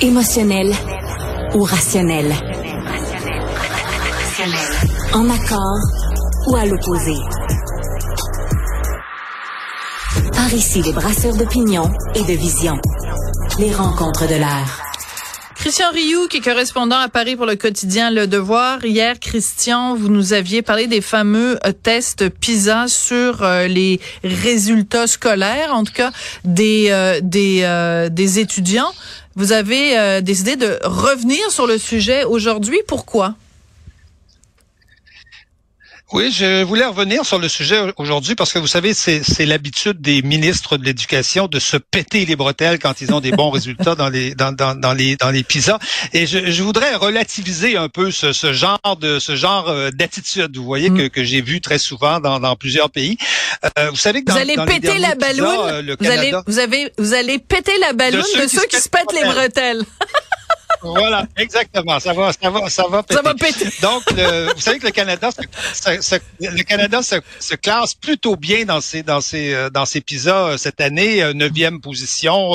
Émotionnel ou rationnel? En accord ou à l'opposé? Par ici, les brasseurs d'opinion et de vision. Les rencontres de l'air. Christian Rioux, qui est correspondant à Paris pour le quotidien Le Devoir. Hier, Christian, vous nous aviez parlé des fameux euh, tests PISA sur euh, les résultats scolaires, en tout cas des euh, des, des étudiants. Vous avez décidé de revenir sur le sujet aujourd'hui. Pourquoi? Oui, je voulais revenir sur le sujet aujourd'hui parce que vous savez, c'est l'habitude des ministres de l'Éducation de se péter les bretelles quand ils ont des bons résultats dans les dans, dans, dans, les dans les PISA. Et je, je voudrais relativiser un peu ce, ce genre de ce genre euh, d'attitude. Vous voyez mm. que, que j'ai vu très souvent dans, dans plusieurs pays. Euh, vous savez que dans, vous allez péter la balloune. Euh, vous allez vous avez vous allez péter la balloune de ceux, de ceux qui, se pètent les bretelles. Voilà, exactement. Ça va, ça va, ça va péter. Ça va péter. Donc, le, vous savez que le Canada, se, le Canada se, se, classe plutôt bien dans ses dans ses euh, dans ses PISA euh, cette année, euh, neuvième position.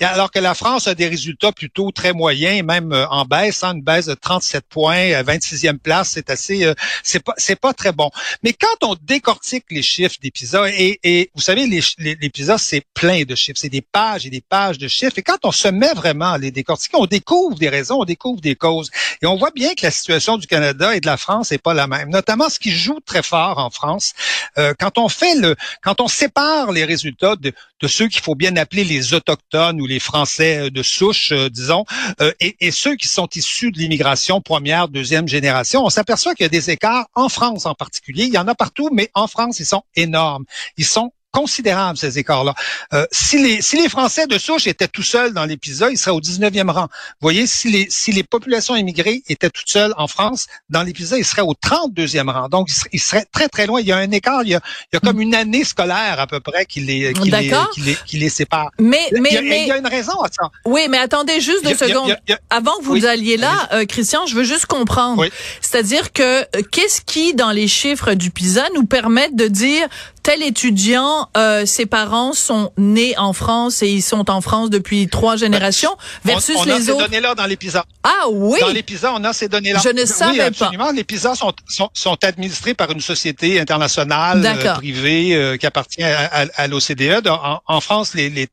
Alors que la France a des résultats plutôt très moyens, même en baisse, hein, une baisse de 37 points, 26e place, c'est assez, c'est pas c'est pas très bon. Mais quand on décortique les chiffres des PISA et, et vous savez les, les, les PISA c'est plein de chiffres, c'est des pages et des pages de chiffres. Et quand on se met vraiment à les décortiquer, on découvre des raisons, on découvre des causes. Et on voit bien que la situation du Canada et de la France n'est pas la même. Notamment ce qui joue très fort en France, euh, quand on fait le, quand on sépare les résultats de, de ceux qu'il faut bien appeler les autochtones ou les Français de souche, euh, disons, euh, et, et, ceux qui sont issus de l'immigration première, deuxième génération, on s'aperçoit qu'il y a des écarts en France en particulier. Il y en a partout, mais en France, ils sont énormes. Ils sont considérable, ces écarts-là. Euh, si, les, si les Français de souche étaient tout seuls dans l'épisode, ils seraient au 19e rang. Vous voyez, si les, si les populations immigrées étaient toutes seules en France, dans l'épisode, ils seraient au 32e rang. Donc, ils seraient, très, très loin. Il y a un écart, il y a, il y a comme une année scolaire à peu près qui les, qui les, qui les, qui les, sépare. Mais, mais, il y, a, mais, il y a une raison à ça. Oui, mais attendez juste deux secondes. Avant que vous alliez là, euh, Christian, je veux juste comprendre. C'est-à-dire que euh, qu'est-ce qui, dans les chiffres du PISA, nous permettent de dire tel étudiant, euh, ses parents sont nés en France et ils sont en France depuis trois générations, versus on, on les a autres. ces données-là dans l'épisode. Ah oui? Dans l'épisode, on a ces données-là. Je ne savais oui, absolument. pas. Les PISA sont, sont, sont, administrés par une société internationale euh, privée euh, qui appartient à, à, à l'OCDE. En, en, France, les, les,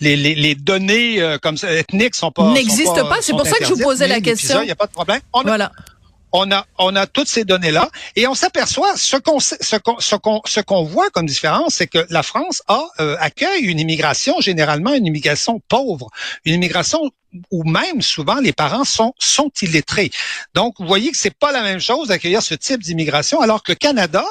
les, les données euh, comme ça, ethniques sont pas n'existent pas. C'est pour ça que je vous posais la question. Il n'y a pas de problème. On voilà on a, on a toutes ces données-là et on s'aperçoit ce qu'on, ce qu'on, ce qu'on, qu'on voit comme différence, c'est que la France euh, accueille une immigration généralement une immigration pauvre, une immigration ou même souvent les parents sont sont illettrés. Donc vous voyez que c'est pas la même chose d'accueillir ce type d'immigration alors que le Canada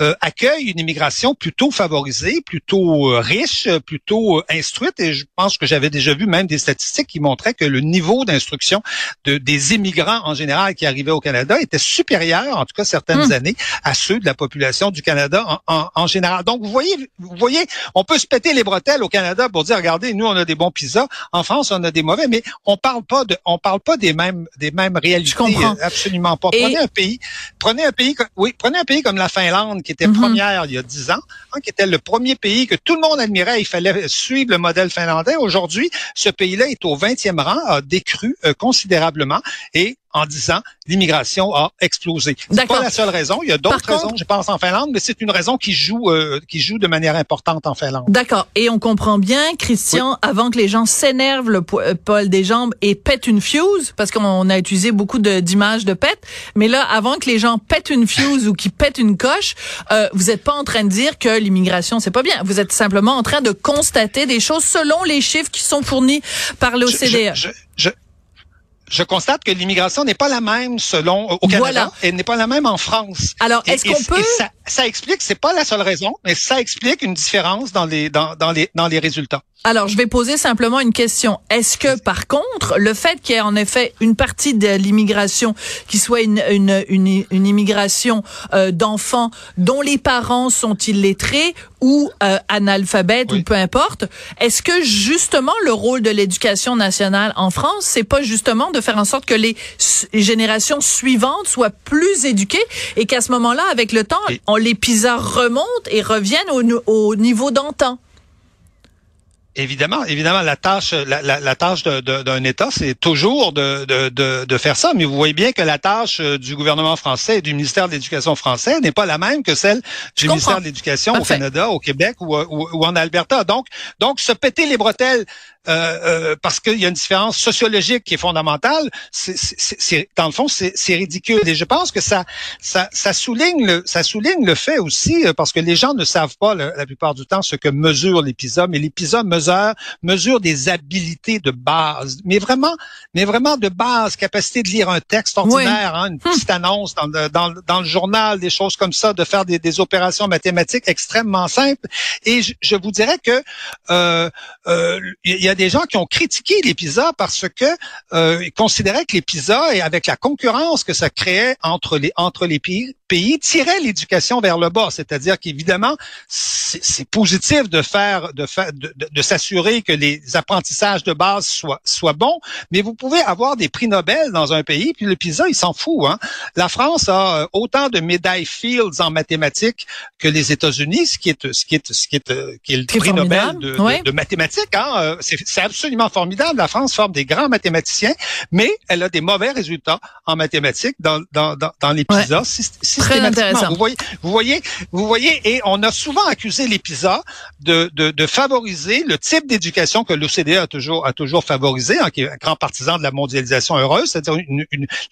euh, accueille une immigration plutôt favorisée, plutôt euh, riche, plutôt euh, instruite et je pense que j'avais déjà vu même des statistiques qui montraient que le niveau d'instruction de, des immigrants en général qui arrivaient au Canada était supérieur en tout cas certaines hmm. années à ceux de la population du Canada en, en, en, général. Donc vous voyez vous voyez on peut se péter les bretelles au Canada pour dire regardez nous on a des bons pizzas, en France on a des mauvais mais on parle pas de, on parle pas des mêmes, des mêmes réalités. Absolument pas. Prenez un pays, prenez un pays, oui, prenez un pays comme la Finlande qui était mhm. première il y a dix ans, hein, qui était le premier pays que tout le monde admirait. Il fallait suivre le modèle finlandais. Aujourd'hui, ce pays-là est au 20e rang, a décru euh, considérablement et en disant l'immigration a explosé. C'est pas la seule raison. Il y a d'autres raisons, je pense, en Finlande, mais c'est une raison qui joue euh, qui joue de manière importante en Finlande. D'accord. Et on comprend bien, Christian, avant que les gens s'énervent le euh, poil des jambes et pètent une fuse, parce qu'on a utilisé beaucoup d'images de, pète, mais là, avant que les gens pètent une fuse ou qu'ils pètent une coche, euh, vous n'êtes pas en train de dire que l'immigration c'est pas bien. Vous êtes simplement en train de constater des choses selon les chiffres qui sont fournis par l'OCDE. Je, je, je constate que l'immigration n'est pas la même selon au Canada voilà. et n'est pas la même en France. Alors, est-ce qu'on peut ça, ça, explique, c'est pas la seule raison, mais ça explique une différence dans les dans, dans les dans les résultats. Alors, je vais poser simplement une question. Est-ce que, par contre, le fait qu'il y ait en effet une partie de l'immigration qui soit une, une, une, une immigration euh, d'enfants dont les parents sont illettrés ou euh, analphabètes oui. ou peu importe, est-ce que justement le rôle de l'éducation nationale en France, c'est pas justement de faire en sorte que les générations suivantes soient plus éduquées et qu'à ce moment-là, avec le temps, on, les PISA remontent et reviennent au, au niveau d'antan? Évidemment, évidemment, la tâche, la, la, la tâche d'un État, c'est toujours de, de, de, faire ça. Mais vous voyez bien que la tâche euh, du gouvernement français et du ministère de l'Éducation français n'est pas la même que celle du ministère de l'Éducation au Canada, au Québec ou, ou, ou, en Alberta. Donc, donc, se péter les bretelles euh, euh, parce qu'il y a une différence sociologique qui est fondamentale, c'est, dans le fond, c'est, ridicule. Et je pense que ça, ça, ça, souligne le, ça souligne le fait aussi, euh, parce que les gens ne savent pas la plupart du temps ce que mesure l'épisode, mais l'épisode mesure, mesure des habilités de base, mais vraiment, mais vraiment de base, capacité de lire un texte ordinaire, hein, une petite hum. annonce dans le, dans, dans, le journal, des choses comme ça, de faire des, des opérations mathématiques extrêmement simples. Et je, je vous dirais que euh, euh, il y a a des gens qui ont critiqué les pizzas parce que euh, ils considéraient que les pizzas et avec la concurrence que ça créait entre les entre les pays, pays tirait l'éducation vers le bas. C'est-à-dire qu'évidemment, c'est positif de faire de faire de, de, s'assurer que les apprentissages de base soient soient bons, mais vous pouvez avoir des prix Nobel dans un pays puis le pizza il s'en fout. Hein? La France a euh, autant de médailles Fields en mathématiques que les États-Unis, ce qui est ce qui est ce qui est, euh, qui est le prix Nobel de, de, de mathématiques. Hein? C'est c'est absolument formidable. La France forme des grands mathématiciens, mais elle a des mauvais résultats en mathématiques dans, dans, dans, dans les PISA systématiquement. Vous voyez, vous voyez, vous voyez, et on a souvent accusé les PISA de, de, de favoriser le type d'éducation que l'OCDE a toujours, a toujours favorisé, hein, qui est un grand partisan de la mondialisation heureuse, c'est-à-dire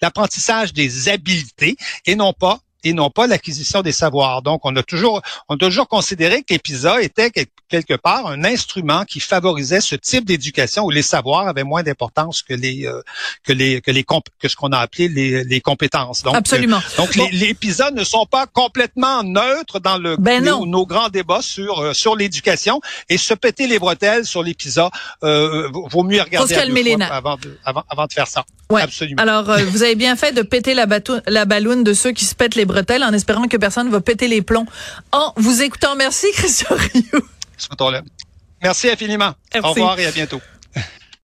l'apprentissage des habiletés et non pas et non pas l'acquisition des savoirs. Donc, on a toujours, on a toujours considéré que était quelque part un instrument qui favorisait ce type d'éducation où les savoirs avaient moins d'importance que les euh, que les que les que ce qu'on a appelé les, les compétences. Donc, Absolument. Euh, donc les, les ne sont pas complètement neutres dans le ben nos, grands débats sur euh, sur l'éducation et se péter les bretelles sur les euh, vaut mieux regarder avant de avant, avant de faire ça. Ouais. Absolument. Alors vous avez bien fait de péter la, la balloune de ceux qui se pètent les bretelles en espérant que personne ne va péter les plombs en vous écoutant. Merci, Christian Rioux. Merci infiniment. Au revoir et à bientôt.